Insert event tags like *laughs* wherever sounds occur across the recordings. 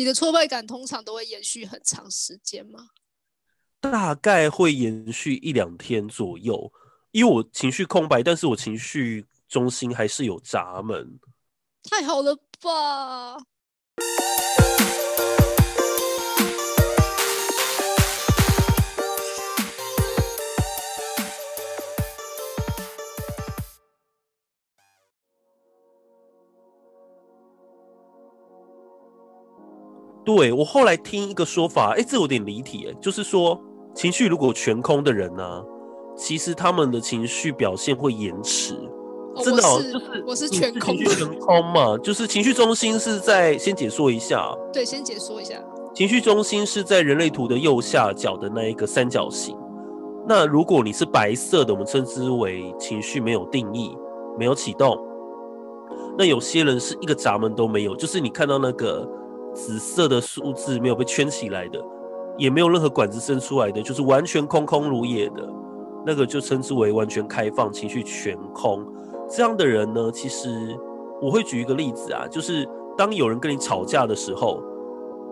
你的挫败感通常都会延续很长时间吗？大概会延续一两天左右，因为我情绪空白，但是我情绪中心还是有闸门。太好了吧！对我后来听一个说法，哎，这有点离题，哎，就是说情绪如果全空的人呢，其实他们的情绪表现会延迟。真的，就是我是全空，全空嘛，就是情绪中心是在先解说一下。对，先解说一下，情绪中心是在人类图的右下角的那一个三角形。那如果你是白色的，我们称之为情绪没有定义，没有启动。那有些人是一个闸门都没有，就是你看到那个。紫色的数字没有被圈起来的，也没有任何管子伸出来的，就是完全空空如也的，那个就称之为完全开放，情绪全空。这样的人呢，其实我会举一个例子啊，就是当有人跟你吵架的时候，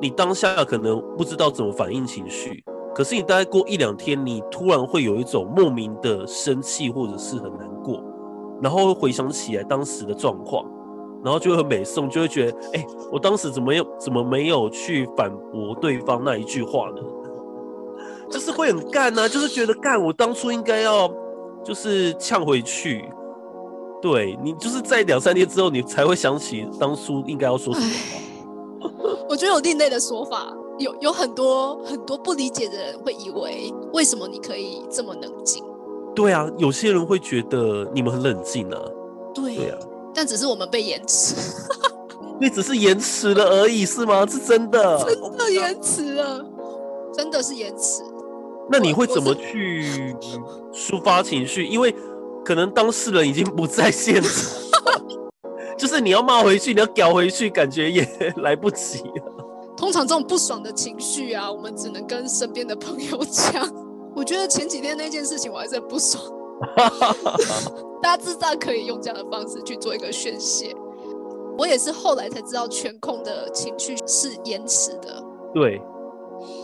你当下可能不知道怎么反应情绪，可是你大概过一两天，你突然会有一种莫名的生气或者是很难过，然后回想起来当时的状况。然后就会很美颂，就会觉得，哎，我当时怎么有怎么没有去反驳对方那一句话呢？*laughs* 就是会很干呢，就是觉得干，我当初应该要就是呛回去。对你，就是在两三天之后，你才会想起当初应该要说什么。我觉得有另类的说法，有有很多很多不理解的人会以为，为什么你可以这么冷静？对啊，有些人会觉得你们很冷静啊。对，对啊。但只是我们被延迟，*laughs* 你只是延迟了而已，是吗？是真的，真的延迟了，真的是延迟。那你会怎么去抒发情绪？因为可能当事人已经不在现场，*laughs* 就是你要骂回去，你要屌回去，感觉也来不及了。通常这种不爽的情绪啊，我们只能跟身边的朋友讲。我觉得前几天那件事情，我还是很不爽。*laughs* 大致上可以用这样的方式去做一个宣泄。我也是后来才知道，全控的情绪是延迟的。对，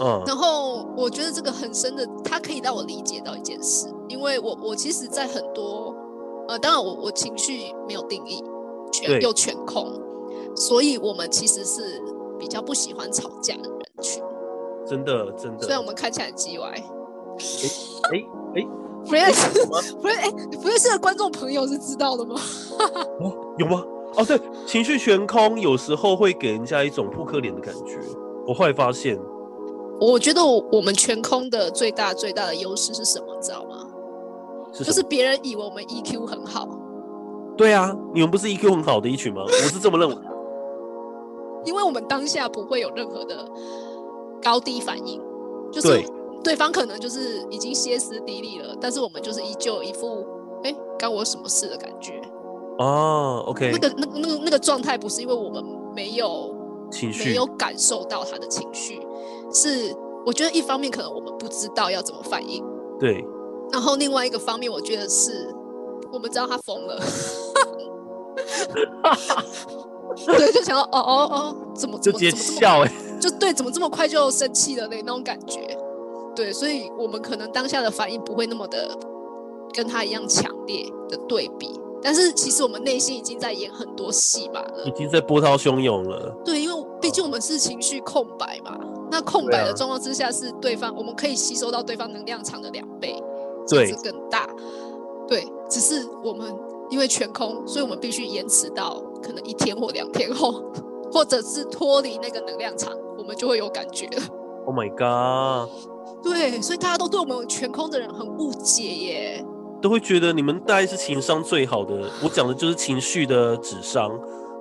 嗯。然后我觉得这个很深的，它可以让我理解到一件事，因为我我其实，在很多呃，当然我我情绪没有定义，全又全控，所以我们其实是比较不喜欢吵架的人群。真的，真的。虽然我们看起来很叽歪。哎哎哎。不认识，不认哎，不认识的观众朋友是知道的吗？*laughs* 哦，有吗？哦，对，情绪悬空，有时候会给人家一种扑克脸的感觉。我后来发现，我觉得我们全空的最大最大的优势是什么？知道吗？就是别人以为我们 EQ 很好。对啊，你们不是 EQ 很好的一群吗？我是这么认为。*laughs* 因为我们当下不会有任何的高低反应，就是。对方可能就是已经歇斯底里了，但是我们就是依旧一副哎，干我什么事的感觉。哦，OK，那个、那、那个、那个状态不是因为我们没有情绪，没有感受到他的情绪，是我觉得一方面可能我们不知道要怎么反应。对。然后另外一个方面，我觉得是我们知道他疯了。*laughs* 对，就想到哦哦哦，怎么就直接笑哎，就对，怎么这么快就生气了那那种感觉。对，所以我们可能当下的反应不会那么的跟他一样强烈的对比，但是其实我们内心已经在演很多戏码了，已经在波涛汹涌了。对，因为毕竟我们是情绪空白嘛，那空白的状况之下是对方，我们可以吸收到对方能量场的两倍，甚至更大。对，只是我们因为全空，所以我们必须延迟到可能一天或两天后，或者是脱离那个能量场，我们就会有感觉了。Oh my god！对，所以大家都对我们全空的人很误解耶，都会觉得你们大概是情商最好的。我讲的就是情绪的智商，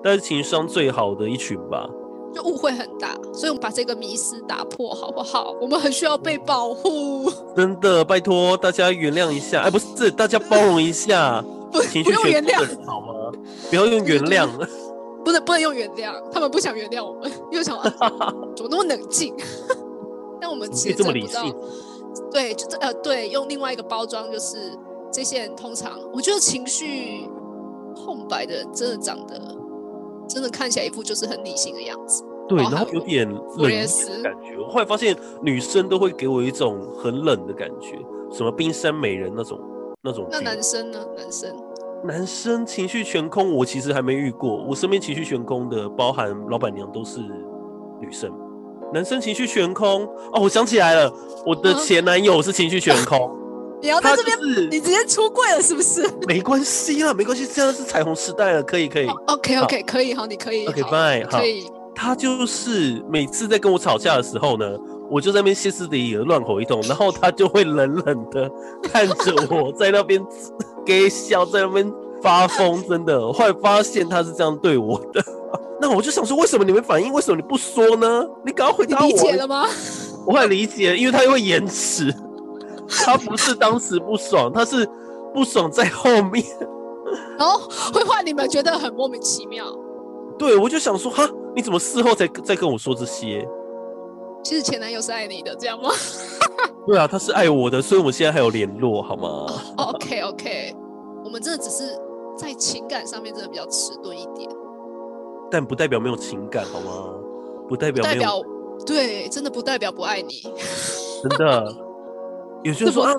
但是情商最好的一群吧，就误会很大。所以我们把这个迷思打破好不好？我们很需要被保护，真的，拜托大家原谅一下。哎，不是，大家包容一下，情绪不用原谅好吗？不要用原谅，不能不能用原谅，他们不想原谅我们，又想怎么那么冷静。但我们其实不知道，对，就呃，对，用另外一个包装，就是这些人通常，我觉得情绪空白的人，真的长得，真的看起来一副就是很理性的样子。对，然后有点冷的感觉。我后来发现女生都会给我一种很冷的感觉，什么冰山美人那种那种。那男生呢？男生？男生情绪全空，我其实还没遇过。我身边情绪全空的，包含老板娘都是女生。男生情绪悬空哦，我想起来了，我的前男友是情绪悬空。*laughs* 你要在这边，你直接出柜了是不是？*laughs* 没关系啦，没关系，现在是彩虹时代了，可以可以。OK OK，可以好，你可以。OK bye，可以。他就是每次在跟我吵架的时候呢，我就在那边歇斯底里的乱吼一通，然后他就会冷冷的看着我在那边 *laughs* 给笑，在那边发疯。真的，后来发现他是这样对我的，那我就想说，为什么你没反应？为什么你不说呢？你赶快回答我。理解了吗？我很理解，因为他又会延迟。他不是当时不爽，他是不爽在后面，然后会换你们觉得很莫名其妙。对，我就想说，哈，你怎么事后才再跟我说这些？其实前男友是爱你的，这样吗？*laughs* 对啊，他是爱我的，所以我们现在还有联络，好吗？OK OK，我们真的只是在情感上面真的比较迟钝一点，但不代表没有情感，好吗？不代表代表对，真的不代表不爱你，*laughs* 真的。也就是说啊，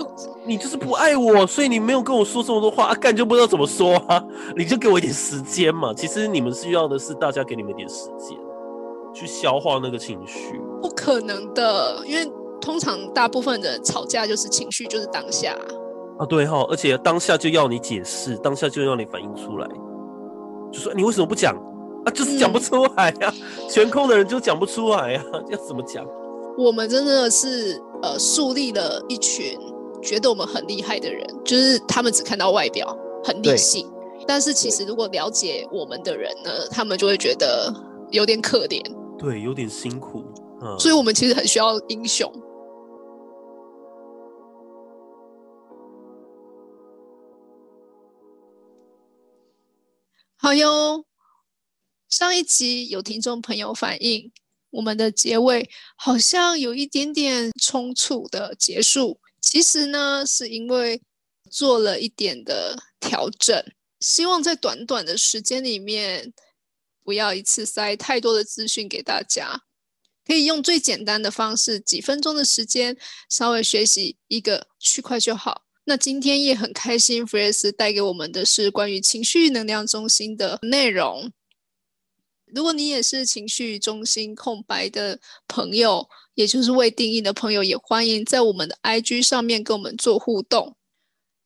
你就是不爱我，所以你没有跟我说这么多话，啊，干就不知道怎么说啊，你就给我一点时间嘛。其实你们需要的是大家给你们一点时间，去消化那个情绪。不可能的，因为通常大部分人吵架就是情绪就是当下啊，对哈，而且当下就要你解释，当下就要你反应出来，就说你为什么不讲啊？就是讲不出来呀，全空的人就讲不出来呀，要怎么讲？我们真的是呃树立了一群觉得我们很厉害的人，就是他们只看到外表很理性，但是其实如果了解我们的人呢，他们就会觉得有点可怜，对，有点辛苦，嗯，所以我们其实很需要英雄。好哟，上一集有听众朋友反映。我们的结尾好像有一点点冲促的结束，其实呢，是因为做了一点的调整，希望在短短的时间里面，不要一次塞太多的资讯给大家，可以用最简单的方式，几分钟的时间，稍微学习一个区块就好。那今天也很开心 f r e s 带给我们的是关于情绪能量中心的内容。如果你也是情绪中心空白的朋友，也就是未定义的朋友，也欢迎在我们的 IG 上面跟我们做互动。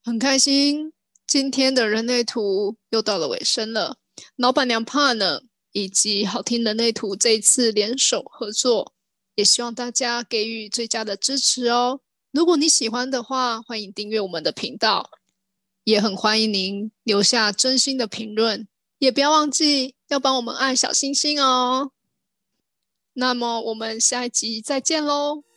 很开心，今天的人类图又到了尾声了。老板娘帕呢以及好听人类图这一次联手合作，也希望大家给予最佳的支持哦。如果你喜欢的话，欢迎订阅我们的频道，也很欢迎您留下真心的评论。也不要忘记要帮我们按小星星哦。那么我们下一集再见喽。